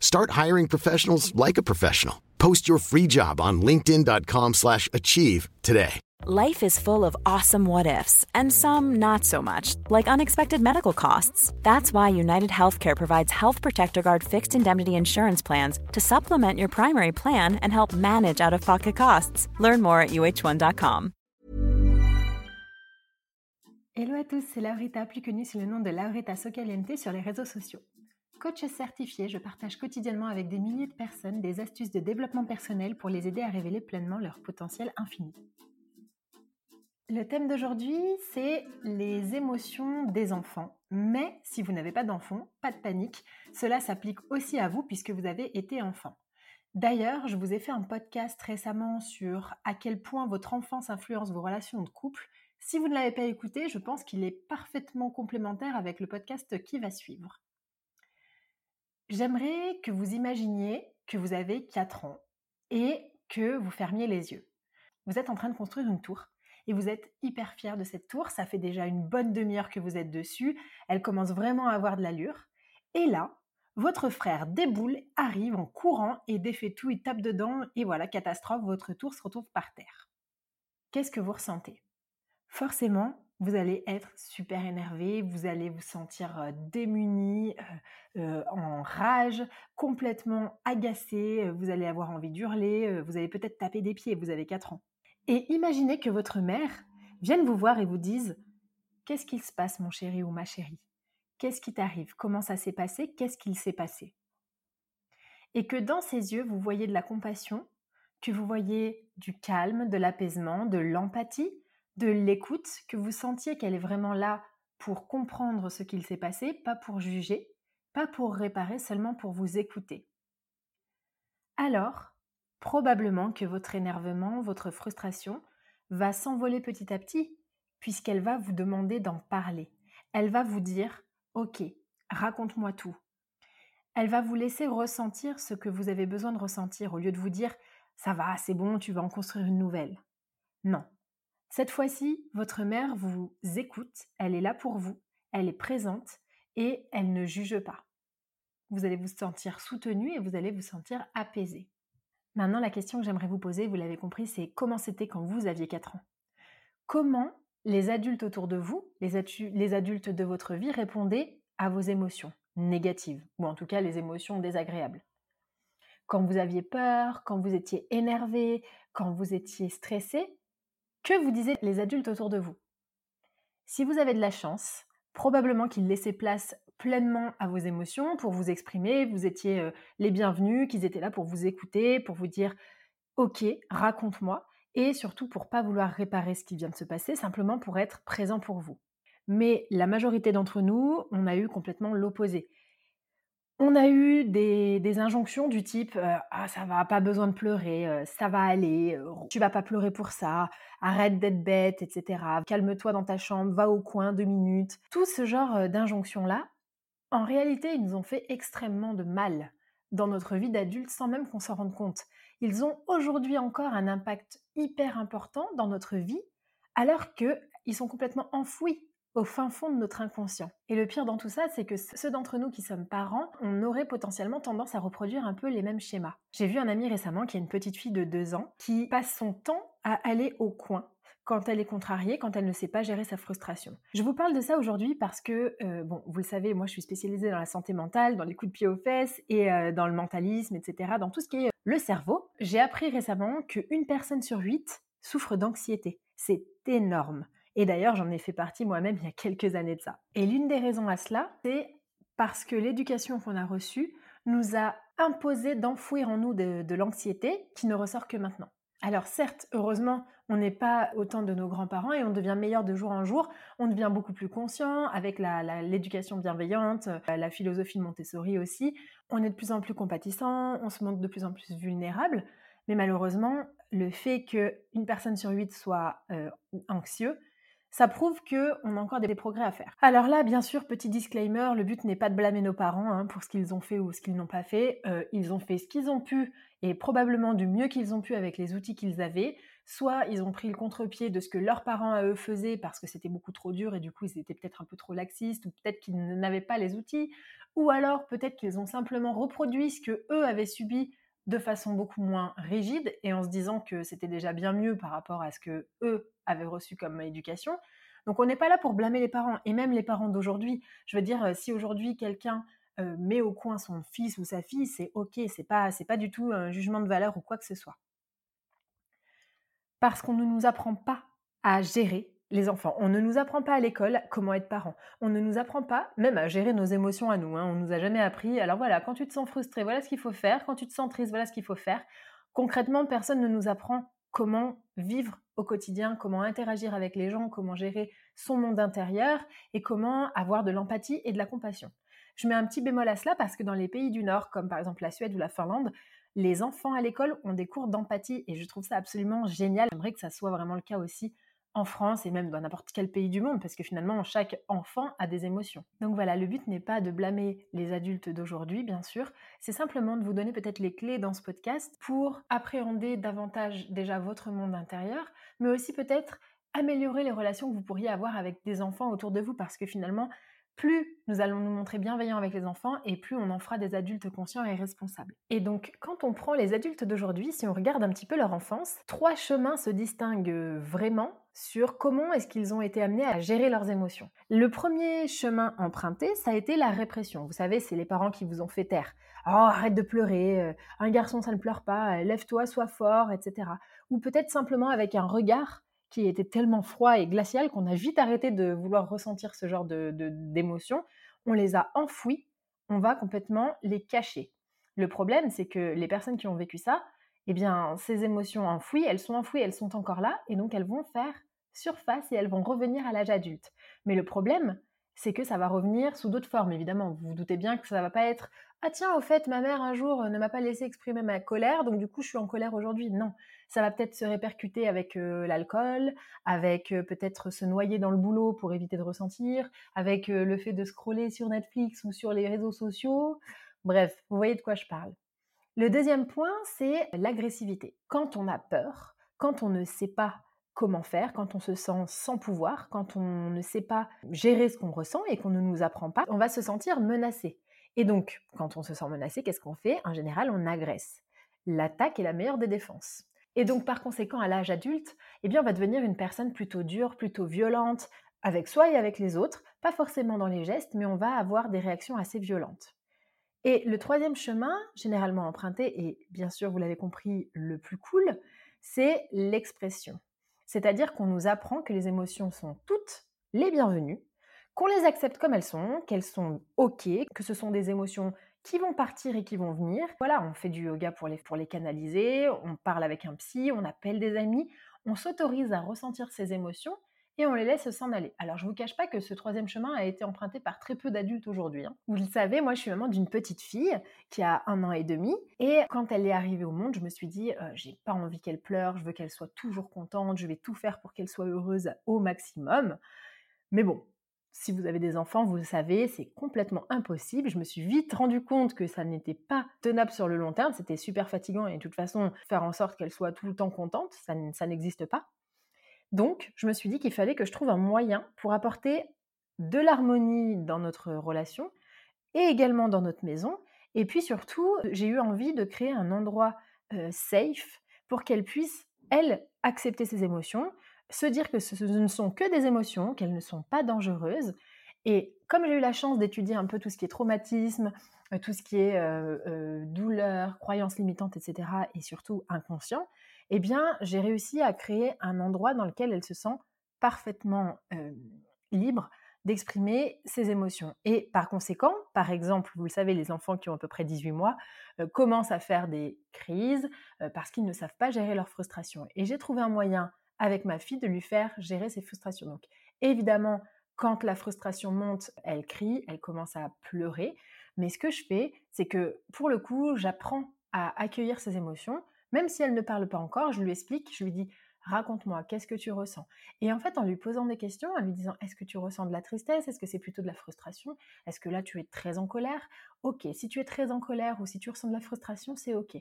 Start hiring professionals like a professional. Post your free job on linkedin.com/achieve slash achieve today. Life is full of awesome what ifs, and some not so much, like unexpected medical costs. That's why United Healthcare provides Health Protector Guard fixed indemnity insurance plans to supplement your primary plan and help manage out of pocket costs. Learn more at uh1.com. Hello à tous, c'est Laurita, plus connue sous le nom de Laurita Socaliente sur les réseaux sociaux. Coach certifié, je partage quotidiennement avec des milliers de personnes des astuces de développement personnel pour les aider à révéler pleinement leur potentiel infini. Le thème d'aujourd'hui, c'est les émotions des enfants. Mais si vous n'avez pas d'enfants, pas de panique, cela s'applique aussi à vous puisque vous avez été enfant. D'ailleurs, je vous ai fait un podcast récemment sur à quel point votre enfance influence vos relations de couple. Si vous ne l'avez pas écouté, je pense qu'il est parfaitement complémentaire avec le podcast qui va suivre. J'aimerais que vous imaginiez que vous avez 4 ans et que vous fermiez les yeux. Vous êtes en train de construire une tour et vous êtes hyper fier de cette tour. Ça fait déjà une bonne demi-heure que vous êtes dessus. Elle commence vraiment à avoir de l'allure. Et là, votre frère déboule, arrive en courant et défait tout, il tape dedans et voilà, catastrophe, votre tour se retrouve par terre. Qu'est-ce que vous ressentez? Forcément, vous allez être super énervé, vous allez vous sentir euh, démuni, euh, euh, en rage, complètement agacé, vous allez avoir envie d'hurler, vous allez peut-être taper des pieds, vous avez 4 ans. Et imaginez que votre mère vienne vous voir et vous dise Qu'est-ce qu'il se passe, mon chéri ou ma chérie? Qu'est-ce qui t'arrive? Comment ça s'est passé? Qu'est-ce qu'il s'est passé? Et que dans ses yeux, vous voyez de la compassion, que vous voyez du calme, de l'apaisement, de l'empathie, de l'écoute, que vous sentiez qu'elle est vraiment là pour comprendre ce qu'il s'est passé, pas pour juger, pas pour réparer, seulement pour vous écouter. Alors, probablement que votre énervement, votre frustration va s'envoler petit à petit, puisqu'elle va vous demander d'en parler. Elle va vous dire, OK, raconte-moi tout. Elle va vous laisser ressentir ce que vous avez besoin de ressentir, au lieu de vous dire, ça va, c'est bon, tu vas en construire une nouvelle. Non. Cette fois-ci, votre mère vous écoute, elle est là pour vous, elle est présente et elle ne juge pas. Vous allez vous sentir soutenu et vous allez vous sentir apaisé. Maintenant, la question que j'aimerais vous poser, vous l'avez compris, c'est comment c'était quand vous aviez 4 ans? Comment les adultes autour de vous, les, adultes de votre vie, répondaient à vos émotions négatives, ou en tout cas les émotions désagréables? Quand vous aviez peur, quand vous étiez énervé, quand vous étiez stressé, que vous disaient les adultes autour de vous? Si vous avez de la chance, probablement qu'ils laissaient place pleinement à vos émotions pour vous exprimer, vous étiez euh, les bienvenus, qu'ils étaient là pour vous écouter, pour vous dire OK, raconte-moi et surtout pour pas vouloir réparer ce qui vient de se passer, simplement pour être présent pour vous. Mais la majorité d'entre nous, on a eu complètement l'opposé. On a eu des, injonctions du type euh, ah ça va, pas besoin de pleurer, euh, ça va aller, tu vas pas pleurer pour ça, arrête d'être bête, etc. Calme-toi dans ta chambre, va au coin deux minutes. Tout ce genre d'injonctions là, en réalité, ils nous ont fait extrêmement de mal dans notre vie d'adulte sans même qu'on s'en rende compte. Ils ont aujourd'hui encore un impact hyper important dans notre vie, alors qu'ils sont complètement enfouis au fin fond de notre inconscient. Et le pire dans tout ça, c'est que ceux d'entre nous qui sommes parents, on aurait potentiellement tendance à reproduire un peu les mêmes schémas. J'ai vu un ami récemment qui a une petite fille de 2 ans qui passe son temps à aller au coin quand elle est contrariée, quand elle ne sait pas gérer sa frustration. Je vous parle de ça aujourd'hui parce que, euh, bon, vous le savez, moi je suis spécialisée dans la santé mentale, dans les coups de pied aux fesses et euh, dans le mentalisme, etc., dans tout ce qui est euh, le cerveau. J'ai appris récemment qu'une personne sur huit souffre d'anxiété. C'est énorme. Et d'ailleurs, j'en ai fait partie moi-même il y a quelques années de ça. Et l'une des raisons à cela, c'est parce que l'éducation qu'on a reçue nous a imposé d'enfouir en nous de, l'anxiété qui ne ressort que maintenant. Alors certes, heureusement, on n'est pas autant de nos grands-parents et on devient meilleur de jour en jour, on devient beaucoup plus conscient avec l'éducation bienveillante, euh, la philosophie de Montessori aussi, on est de plus en plus compatissant, on se montre de plus en plus vulnérable, mais malheureusement, le fait qu'une personne sur huit soit euh, anxieux, ça prouve qu'on a encore des progrès à faire. Alors là, bien sûr, petit disclaimer, le but n'est pas de blâmer nos parents hein, pour ce qu'ils ont fait ou ce qu'ils n'ont pas fait. Euh, ils ont fait ce qu'ils ont pu et probablement du mieux qu'ils ont pu avec les outils qu'ils avaient. Soit ils ont pris le contre-pied de ce que leurs parents à eux faisaient parce que c'était beaucoup trop dur et du coup ils étaient peut-être un peu trop laxistes ou peut-être qu'ils n'avaient pas les outils. Ou alors peut-être qu'ils ont simplement reproduit ce que eux avaient subi de façon beaucoup moins rigide et en se disant que c'était déjà bien mieux par rapport à ce que eux avaient reçu comme éducation. Donc on n'est pas là pour blâmer les parents et même les parents d'aujourd'hui. Je veux dire, euh, si aujourd'hui quelqu'un euh, met au coin son fils ou sa fille, c'est ok, c'est pas c'est pas du tout un jugement de valeur ou quoi que ce soit. Parce qu'on ne nous apprend pas à gérer les enfants. On ne nous apprend pas à l'école comment être parent. On ne nous apprend pas même à gérer nos émotions à nous. Hein. On nous a jamais appris. Alors voilà, quand tu te sens frustré, voilà ce qu'il faut faire. Quand tu te sens triste, voilà ce qu'il faut faire. Concrètement, personne ne nous apprend comment vivre au quotidien, comment interagir avec les gens, comment gérer son monde intérieur et comment avoir de l'empathie et de la compassion. Je mets un petit bémol à cela parce que dans les pays du Nord, comme par exemple la Suède ou la Finlande, les enfants à l'école ont des cours d'empathie et je trouve ça absolument génial. J'aimerais que ça soit vraiment le cas aussi en France et même dans n'importe quel pays du monde, parce que finalement, chaque enfant a des émotions. Donc voilà, le but n'est pas de blâmer les adultes d'aujourd'hui, bien sûr, c'est simplement de vous donner peut-être les clés dans ce podcast pour appréhender davantage déjà votre monde intérieur, mais aussi peut-être améliorer les relations que vous pourriez avoir avec des enfants autour de vous, parce que finalement, plus nous allons nous montrer bienveillants avec les enfants et plus on en fera des adultes conscients et responsables. Et donc, quand on prend les adultes d'aujourd'hui, si on regarde un petit peu leur enfance, trois chemins se distinguent vraiment sur comment est-ce qu'ils ont été amenés à gérer leurs émotions. Le premier chemin emprunté, ça a été la répression. Vous savez, c'est les parents qui vous ont fait taire. Oh, arrête de pleurer, euh, un garçon ça ne pleure pas, lève-toi, sois fort, etc. Ou peut-être simplement avec un regard qui était tellement froid et glacial qu'on a vite arrêté de vouloir ressentir ce genre d'émotions. on les a enfouis, on va complètement les cacher. Le problème, c'est que les personnes qui ont vécu ça, eh bien, ces émotions enfouies, elles sont enfouies, elles sont encore là, et donc elles vont faire surface et elles vont revenir à l'âge adulte. Mais le problème, c'est que ça va revenir sous d'autres formes, évidemment. Vous vous doutez bien que ça ne va pas être Ah tiens, au fait, ma mère un jour ne m'a pas laissé exprimer ma colère, donc du coup je suis en colère aujourd'hui. Non, ça va peut-être se répercuter avec euh, l'alcool, avec euh, peut-être se noyer dans le boulot pour éviter de ressentir, avec euh, le fait de scroller sur Netflix ou sur les réseaux sociaux. Bref, vous voyez de quoi je parle. Le deuxième point, c'est l'agressivité. Quand on a peur, quand on ne sait pas comment faire quand on se sent sans pouvoir, quand on ne sait pas gérer ce qu'on ressent et qu'on ne nous apprend pas, on va se sentir menacé. Et donc, quand on se sent menacé, qu'est-ce qu'on fait? En général, on agresse. L'attaque est la meilleure des défenses. Et donc, par conséquent, à l'âge adulte, eh bien, on va devenir une personne plutôt dure, plutôt violente, avec soi et avec les autres, pas forcément dans les gestes, mais on va avoir des réactions assez violentes. Et le troisième chemin, généralement emprunté, et bien sûr, vous l'avez compris, le plus cool, c'est l'expression. C'est-à-dire qu'on nous apprend que les émotions sont toutes les bienvenues, qu'on les accepte comme elles sont, qu'elles sont OK, que ce sont des émotions qui vont partir et qui vont venir. Voilà, on fait du yoga pour les, canaliser, on parle avec un psy, on appelle des amis, on s'autorise à ressentir ces émotions et on les laisse s'en aller. Alors je ne vous cache pas que ce troisième chemin a été emprunté par très peu d'adultes aujourd'hui. Hein. Vous le savez, moi je suis maman d'une petite fille qui a un an et demi et quand elle est arrivée au monde, je me suis dit euh, j'ai pas envie qu'elle pleure, je veux qu'elle soit toujours contente, je vais tout faire pour qu'elle soit heureuse au maximum. Mais bon, si vous avez des enfants, vous le savez, c'est complètement impossible. Je me suis vite rendu compte que ça n'était pas tenable sur le long terme, c'était super fatigant et de toute façon, faire en sorte qu'elle soit tout le temps contente, ça n'existe pas. Donc, je me suis dit qu'il fallait que je trouve un moyen pour apporter de l'harmonie dans notre relation et également dans notre maison. Et puis surtout, j'ai eu envie de créer un endroit safe pour qu'elle puisse, elle, accepter ses émotions, se dire que ce ne sont que des émotions, qu'elles ne sont pas dangereuses. Et comme j'ai eu la chance d'étudier un peu tout ce qui est traumatisme, tout ce qui est douleur, croyances limitantes, etc., et surtout inconscient, eh bien, j'ai réussi à créer un endroit dans lequel elle se sent parfaitement libre d'exprimer ses émotions. Et par conséquent, par exemple, vous le savez, les enfants qui ont à peu près 18 mois commencent à faire des crises parce qu'ils ne savent pas gérer leurs frustrations. Et j'ai trouvé un moyen avec ma fille de lui faire gérer ses frustrations. Donc évidemment, quand la frustration monte, elle crie, elle commence à pleurer. Mais ce que je fais, c'est que pour le coup, j'apprends à accueillir ses émotions. Même si elle ne parle pas encore, je lui explique, je lui dis raconte-moi, qu'est-ce que tu ressens? Et en fait, en lui posant des questions, en lui disant, est-ce que tu ressens de la tristesse? Est-ce que c'est plutôt de la frustration? Est-ce que là, tu es très en colère? Ok, si tu es très en colère ou si tu ressens de la frustration, c'est ok.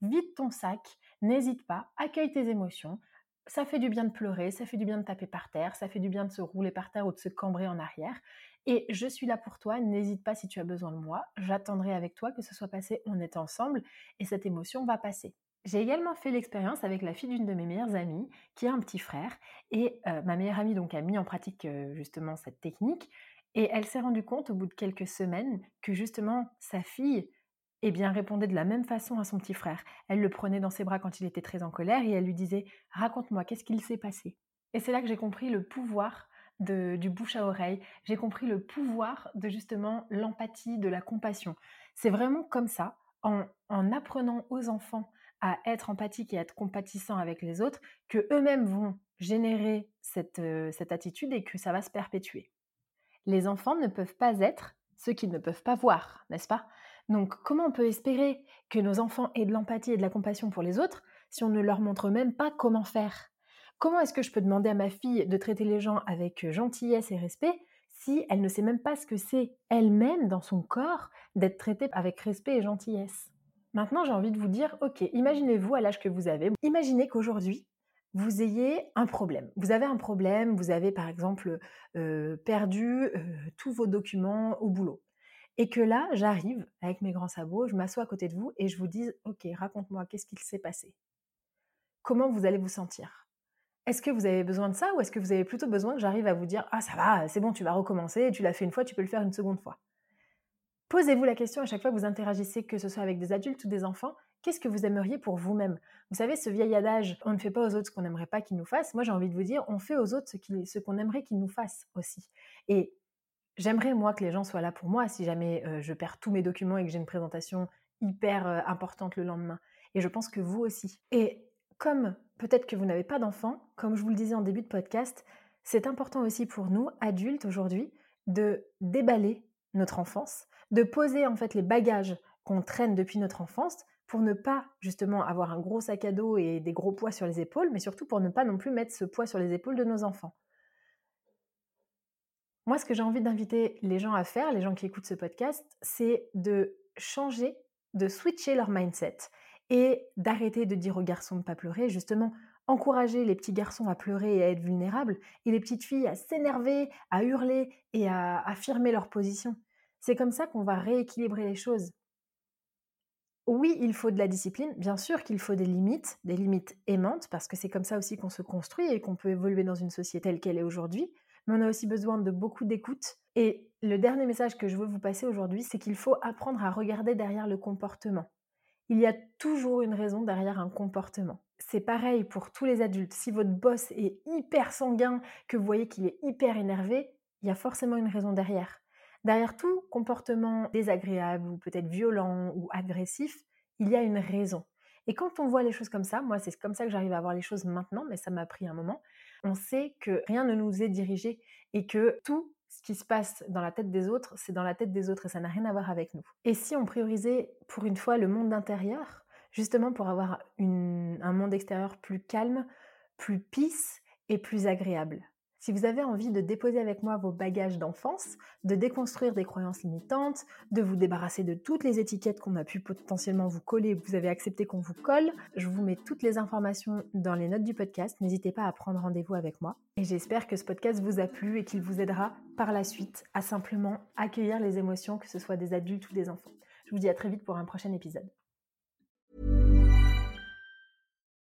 Vide ton sac, n'hésite pas, accueille tes émotions, ça fait du bien de pleurer, ça fait du bien de taper par terre, ça fait du bien de se rouler par terre ou de se cambrer en arrière. Et je suis là pour toi, n'hésite pas si tu as besoin de moi, j'attendrai avec toi que ce soit passé, on est ensemble et cette émotion va passer. J'ai également fait l'expérience avec la fille d'une de mes meilleures amies qui a un petit frère et ma meilleure amie donc a mis en pratique justement cette technique et elle s'est rendue compte au bout de quelques semaines que justement sa fille eh bien, répondait de la même façon à son petit frère. Elle le prenait dans ses bras quand il était très en colère et elle lui disait Raconte-moi, qu'est-ce qu'il s'est passé? Et c'est là que j'ai compris le pouvoir de, du bouche à oreille, j'ai compris le pouvoir de justement l'empathie, de la compassion. C'est vraiment comme ça, en, en apprenant aux enfants à être empathiques et être compatissants avec les autres, que eux-mêmes vont générer cette, euh, cette attitude et que ça va se perpétuer. Les enfants ne peuvent pas être ce qu'ils ne peuvent pas voir, n'est-ce pas? Donc comment on peut espérer que nos enfants aient de l'empathie et de la compassion pour les autres si on ne leur montre même pas comment faire? Comment est-ce que je peux demander à ma fille de traiter les gens avec gentillesse et respect si elle ne sait même pas ce que c'est elle-même dans son corps d'être traitée avec respect et gentillesse? Maintenant, j'ai envie de vous dire, ok, imaginez-vous à l'âge que vous avez, imaginez qu'aujourd'hui, vous ayez un problème. Vous avez un problème, vous avez par exemple euh, perdu euh, tous vos documents au boulot. Et que là, j'arrive avec mes grands sabots, je m'assois à côté de vous et je vous dis, ok, raconte-moi, qu'est-ce qu'il s'est passé? Comment vous allez vous sentir? Est-ce que vous avez besoin de ça ou est-ce que vous avez plutôt besoin que j'arrive à vous dire, ah ça va, c'est bon, tu vas recommencer, tu l'as fait une fois, tu peux le faire une seconde fois? Posez-vous la question à chaque fois que vous interagissez, que ce soit avec des adultes ou des enfants, qu'est-ce que vous aimeriez pour vous-même? Vous savez, ce vieil adage, on ne fait pas aux autres ce qu'on n'aimerait pas qu'ils nous fassent, moi j'ai envie de vous dire, on fait aux autres ce qu'on aimerait qu'ils nous fassent aussi. Et J'aimerais, moi, que les gens soient là pour moi si jamais je perds tous mes documents et que j'ai une présentation hyper importante le lendemain. Et je pense que vous aussi. Et comme peut-être que vous n'avez pas d'enfants, comme je vous le disais en début de podcast, c'est important aussi pour nous, adultes aujourd'hui, de déballer notre enfance, de poser en fait les bagages qu'on traîne depuis notre enfance pour ne pas justement avoir un gros sac à dos et des gros poids sur les épaules, mais surtout pour ne pas non plus mettre ce poids sur les épaules de nos enfants. Moi, ce que j'ai envie d'inviter les gens à faire, les gens qui écoutent ce podcast, c'est de changer, de switcher leur mindset et d'arrêter de dire aux garçons de ne pas pleurer, justement encourager les petits garçons à pleurer et à être vulnérables et les petites filles à s'énerver, à hurler et à affirmer leur position. C'est comme ça qu'on va rééquilibrer les choses. Oui, il faut de la discipline, bien sûr qu'il faut des limites, des limites aimantes, parce que c'est comme ça aussi qu'on se construit et qu'on peut évoluer dans une société telle qu'elle est aujourd'hui mais on a aussi besoin de beaucoup d'écoute. Et le dernier message que je veux vous passer aujourd'hui, c'est qu'il faut apprendre à regarder derrière le comportement. Il y a toujours une raison derrière un comportement. C'est pareil pour tous les adultes. Si votre boss est hyper sanguin, que vous voyez qu'il est hyper énervé, il y a forcément une raison derrière. Derrière tout comportement désagréable ou peut-être violent ou agressif, il y a une raison. Et quand on voit les choses comme ça, moi c'est comme ça que j'arrive à voir les choses maintenant, mais ça m'a pris un moment, on sait que rien ne nous est dirigé et que tout ce qui se passe dans la tête des autres, c'est dans la tête des autres et ça n'a rien à voir avec nous. Et si on priorisait pour une fois le monde intérieur, justement pour avoir un monde extérieur plus calme, plus peace et plus agréable? Si vous avez envie de déposer avec moi vos bagages d'enfance, de déconstruire des croyances limitantes, de vous débarrasser de toutes les étiquettes qu'on a pu potentiellement vous coller que vous avez accepté qu'on vous colle, je vous mets toutes les informations dans les notes du podcast. N'hésitez pas à prendre rendez-vous avec moi. Et j'espère que ce podcast vous a plu et qu'il vous aidera par la suite à simplement accueillir les émotions, que ce soit des adultes ou des enfants. Je vous dis à très vite pour un prochain épisode.